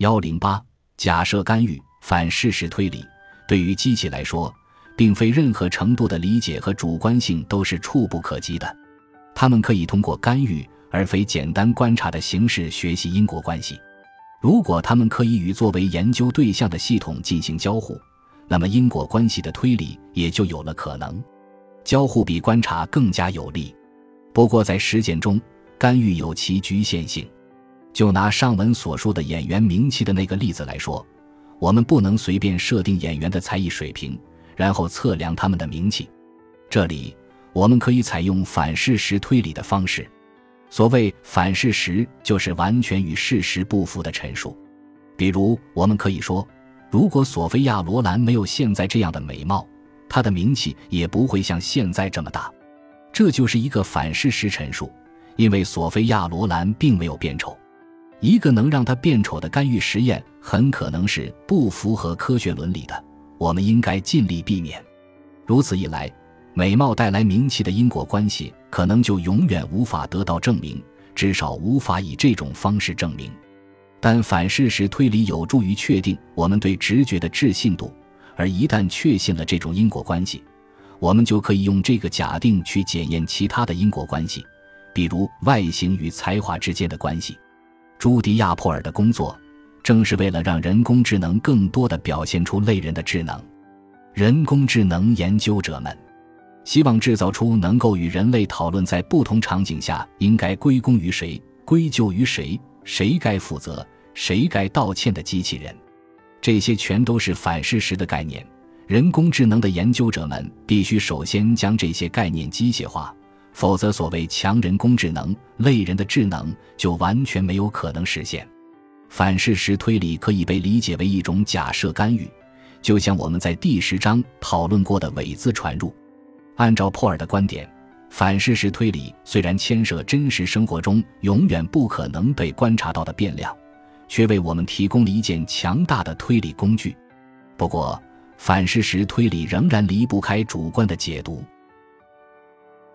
幺零八假设干预反事实推理，对于机器来说，并非任何程度的理解和主观性都是触不可及的。他们可以通过干预而非简单观察的形式学习因果关系。如果他们可以与作为研究对象的系统进行交互，那么因果关系的推理也就有了可能。交互比观察更加有利。不过在实践中，干预有其局限性。就拿上文所述的演员名气的那个例子来说，我们不能随便设定演员的才艺水平，然后测量他们的名气。这里我们可以采用反事实推理的方式。所谓反事实，就是完全与事实不符的陈述。比如，我们可以说，如果索菲亚·罗兰没有现在这样的美貌，她的名气也不会像现在这么大。这就是一个反事实陈述，因为索菲亚·罗兰并没有变丑。一个能让他变丑的干预实验，很可能是不符合科学伦理的。我们应该尽力避免。如此一来，美貌带来名气的因果关系可能就永远无法得到证明，至少无法以这种方式证明。但反事实推理有助于确定我们对直觉的置信度，而一旦确信了这种因果关系，我们就可以用这个假定去检验其他的因果关系，比如外形与才华之间的关系。朱迪亚·珀尔的工作，正是为了让人工智能更多地表现出类人的智能。人工智能研究者们希望制造出能够与人类讨论在不同场景下应该归功于谁、归咎于谁、谁该负责、谁该道歉的机器人。这些全都是反事实的概念。人工智能的研究者们必须首先将这些概念机械化。否则，所谓强人工智能、类人的智能就完全没有可能实现。反事实推理可以被理解为一种假设干预，就像我们在第十章讨论过的伪字传入。按照珀尔的观点，反事实推理虽然牵涉真实生活中永远不可能被观察到的变量，却为我们提供了一件强大的推理工具。不过，反事实推理仍然离不开主观的解读。